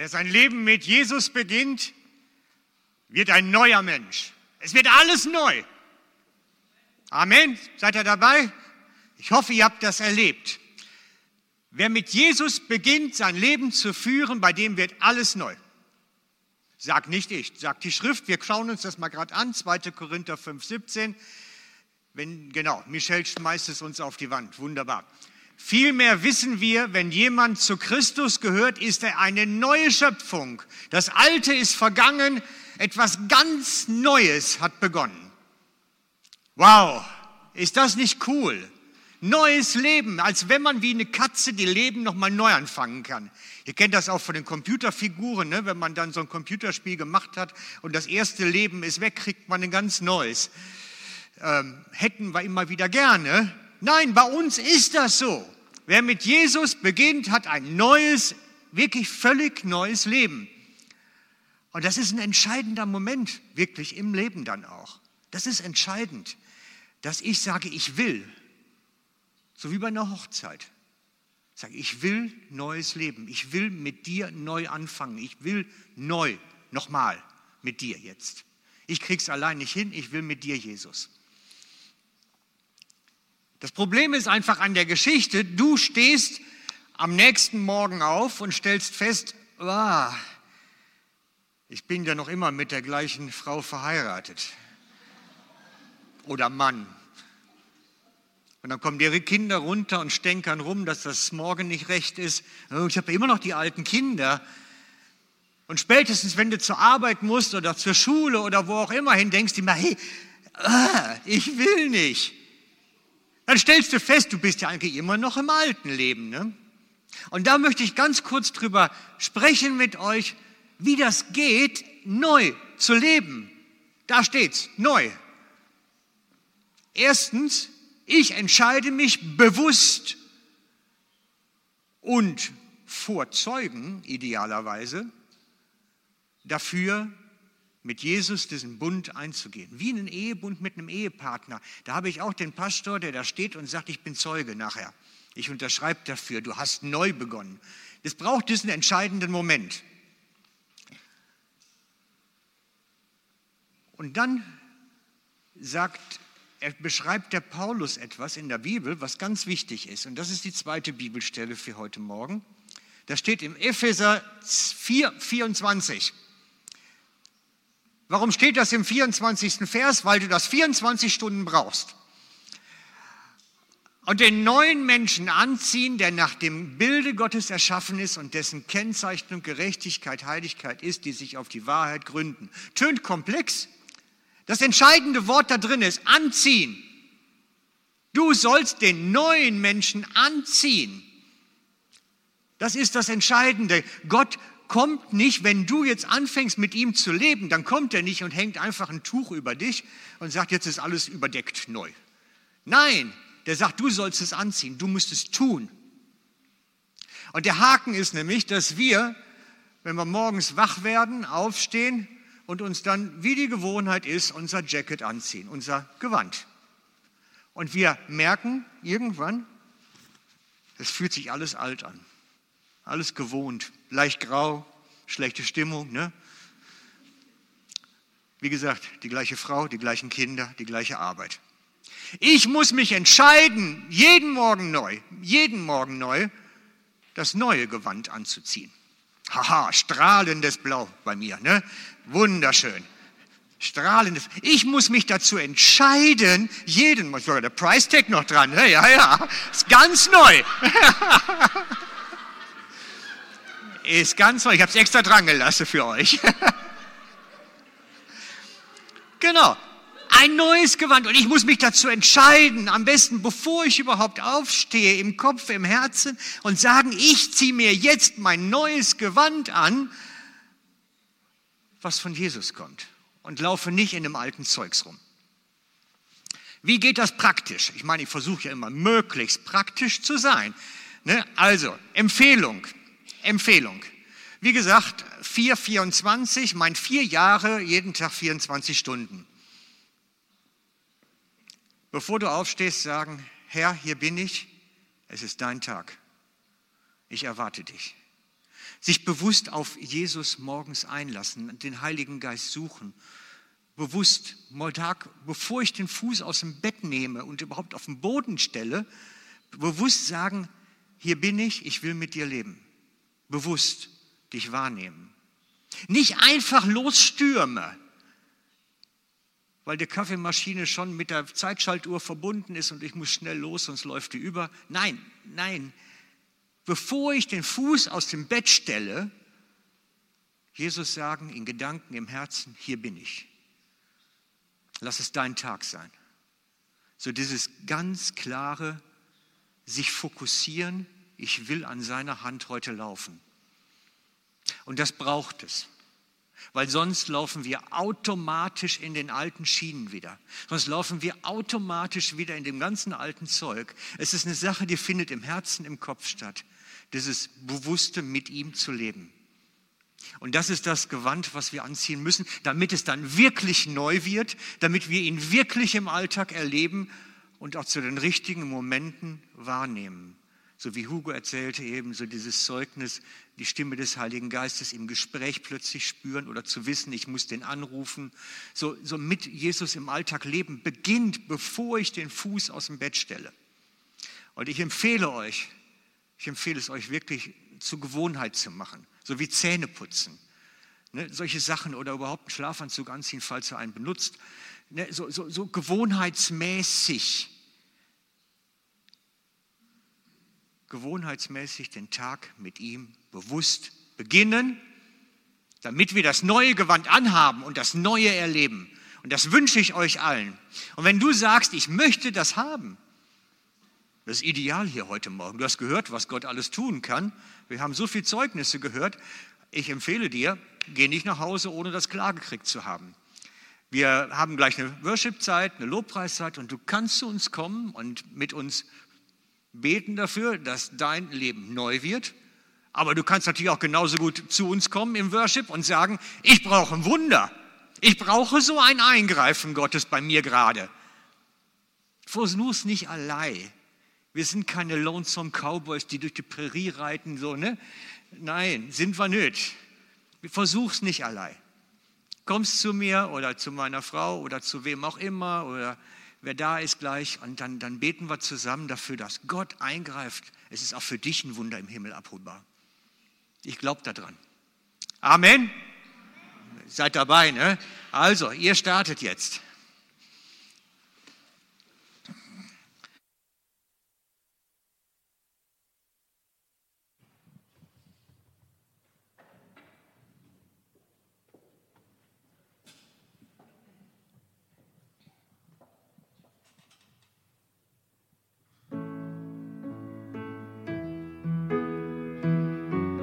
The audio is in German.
Wer sein Leben mit Jesus beginnt, wird ein neuer Mensch. Es wird alles neu. Amen. Seid ihr dabei? Ich hoffe, ihr habt das erlebt. Wer mit Jesus beginnt, sein Leben zu führen, bei dem wird alles neu. Sag nicht ich, sagt die Schrift. Wir schauen uns das mal gerade an, 2. Korinther 5, 17. Wenn, genau, Michel schmeißt es uns auf die Wand. Wunderbar. Vielmehr wissen wir, wenn jemand zu Christus gehört, ist er eine neue Schöpfung. Das Alte ist vergangen, etwas ganz Neues hat begonnen. Wow, ist das nicht cool? Neues Leben, als wenn man wie eine Katze die Leben nochmal neu anfangen kann. Ihr kennt das auch von den Computerfiguren, ne? wenn man dann so ein Computerspiel gemacht hat und das erste Leben ist weg, kriegt man ein ganz neues. Ähm, hätten wir immer wieder gerne. Nein, bei uns ist das so. Wer mit Jesus beginnt, hat ein neues, wirklich völlig neues Leben. Und das ist ein entscheidender Moment, wirklich im Leben dann auch. Das ist entscheidend, dass ich sage, ich will. So wie bei einer Hochzeit. Ich sage, ich will neues Leben. Ich will mit dir neu anfangen. Ich will neu, nochmal mit dir jetzt. Ich krieg's allein nicht hin. Ich will mit dir, Jesus. Das Problem ist einfach an der Geschichte, du stehst am nächsten Morgen auf und stellst fest, oh, ich bin ja noch immer mit der gleichen Frau verheiratet. Oder Mann. Und dann kommen ihre Kinder runter und stänkern rum, dass das morgen nicht recht ist. Oh, ich habe immer noch die alten Kinder. Und spätestens, wenn du zur Arbeit musst oder zur Schule oder wo auch immer hin, denkst du immer, hey, ah, ich will nicht dann stellst du fest, du bist ja eigentlich immer noch im alten Leben. Ne? Und da möchte ich ganz kurz drüber sprechen mit euch, wie das geht, neu zu leben. Da steht's, neu. Erstens, ich entscheide mich bewusst und vor Zeugen idealerweise dafür, mit Jesus diesen Bund einzugehen, wie einen Ehebund mit einem Ehepartner. Da habe ich auch den Pastor, der da steht und sagt, ich bin Zeuge nachher. Ich unterschreibe dafür, du hast neu begonnen. Es braucht diesen entscheidenden Moment. Und dann sagt, beschreibt der Paulus etwas in der Bibel, was ganz wichtig ist. Und das ist die zweite Bibelstelle für heute Morgen. Da steht im Epheser 4, 24. Warum steht das im 24. Vers? Weil du das 24 Stunden brauchst. Und den neuen Menschen anziehen, der nach dem Bilde Gottes erschaffen ist und dessen Kennzeichnung Gerechtigkeit, Heiligkeit ist, die sich auf die Wahrheit gründen. Tönt komplex. Das entscheidende Wort da drin ist anziehen. Du sollst den neuen Menschen anziehen. Das ist das Entscheidende. Gott kommt nicht, wenn du jetzt anfängst mit ihm zu leben, dann kommt er nicht und hängt einfach ein Tuch über dich und sagt, jetzt ist alles überdeckt neu. Nein, der sagt, du sollst es anziehen, du musst es tun. Und der Haken ist nämlich, dass wir, wenn wir morgens wach werden, aufstehen und uns dann, wie die Gewohnheit ist, unser Jacket anziehen, unser Gewand. Und wir merken irgendwann, es fühlt sich alles alt an alles gewohnt, leicht grau, schlechte Stimmung. Ne? Wie gesagt, die gleiche Frau, die gleichen Kinder, die gleiche Arbeit. Ich muss mich entscheiden, jeden Morgen neu, jeden Morgen neu, das neue Gewand anzuziehen. Haha, strahlendes Blau bei mir, ne? Wunderschön. Strahlendes. Ich muss mich dazu entscheiden, jeden, sogar der Price Tag noch dran, ne? ja, ja, ist ganz neu. Ist ganz neu. Ich habe es extra dran gelassen für euch. genau. Ein neues Gewand. Und ich muss mich dazu entscheiden, am besten bevor ich überhaupt aufstehe, im Kopf, im Herzen und sagen, ich ziehe mir jetzt mein neues Gewand an, was von Jesus kommt. Und laufe nicht in dem alten Zeugs rum. Wie geht das praktisch? Ich meine, ich versuche ja immer möglichst praktisch zu sein. Ne? Also, Empfehlung. Empfehlung. Wie gesagt, 4,24 meint vier Jahre, jeden Tag 24 Stunden. Bevor du aufstehst, sagen, Herr, hier bin ich, es ist dein Tag. Ich erwarte dich. Sich bewusst auf Jesus morgens einlassen, den Heiligen Geist suchen. Bewusst, Tag, bevor ich den Fuß aus dem Bett nehme und überhaupt auf den Boden stelle, bewusst sagen, hier bin ich, ich will mit dir leben. Bewusst dich wahrnehmen. Nicht einfach losstürme, weil die Kaffeemaschine schon mit der Zeitschaltuhr verbunden ist und ich muss schnell los, sonst läuft die über. Nein, nein. Bevor ich den Fuß aus dem Bett stelle, Jesus sagen in Gedanken, im Herzen, hier bin ich. Lass es dein Tag sein. So dieses ganz klare, sich fokussieren, ich will an seiner Hand heute laufen. Und das braucht es. Weil sonst laufen wir automatisch in den alten Schienen wieder. Sonst laufen wir automatisch wieder in dem ganzen alten Zeug. Es ist eine Sache, die findet im Herzen, im Kopf statt. Dieses Bewusste, mit ihm zu leben. Und das ist das Gewand, was wir anziehen müssen, damit es dann wirklich neu wird, damit wir ihn wirklich im Alltag erleben und auch zu den richtigen Momenten wahrnehmen so wie Hugo erzählte eben, so dieses Zeugnis, die Stimme des Heiligen Geistes im Gespräch plötzlich spüren oder zu wissen, ich muss den anrufen. So, so mit Jesus im Alltag leben beginnt, bevor ich den Fuß aus dem Bett stelle. Und ich empfehle euch, ich empfehle es euch wirklich zur Gewohnheit zu machen, so wie Zähne putzen. Ne, solche Sachen oder überhaupt einen Schlafanzug anziehen, falls ihr einen benutzt. Ne, so, so, so gewohnheitsmäßig gewohnheitsmäßig den Tag mit ihm bewusst beginnen, damit wir das neue Gewand anhaben und das neue erleben. Und das wünsche ich euch allen. Und wenn du sagst, ich möchte das haben, das ist ideal hier heute Morgen. Du hast gehört, was Gott alles tun kann. Wir haben so viele Zeugnisse gehört. Ich empfehle dir, geh nicht nach Hause, ohne das klar gekriegt zu haben. Wir haben gleich eine Worship-Zeit, eine Lobpreiszeit und du kannst zu uns kommen und mit uns beten dafür, dass dein Leben neu wird. Aber du kannst natürlich auch genauso gut zu uns kommen im Worship und sagen, ich brauche ein Wunder. Ich brauche so ein Eingreifen Gottes bei mir gerade. Versuch's nicht allein. Wir sind keine Lonesome Cowboys, die durch die Prärie reiten, so, ne? Nein, sind wir nicht. Versuch's nicht allein. Kommst zu mir oder zu meiner Frau oder zu wem auch immer oder wer da ist gleich. Und dann, dann beten wir zusammen dafür, dass Gott eingreift. Es ist auch für dich ein Wunder im Himmel abholbar. Ich glaube daran. Amen. Seid dabei, ne? Also, ihr startet jetzt.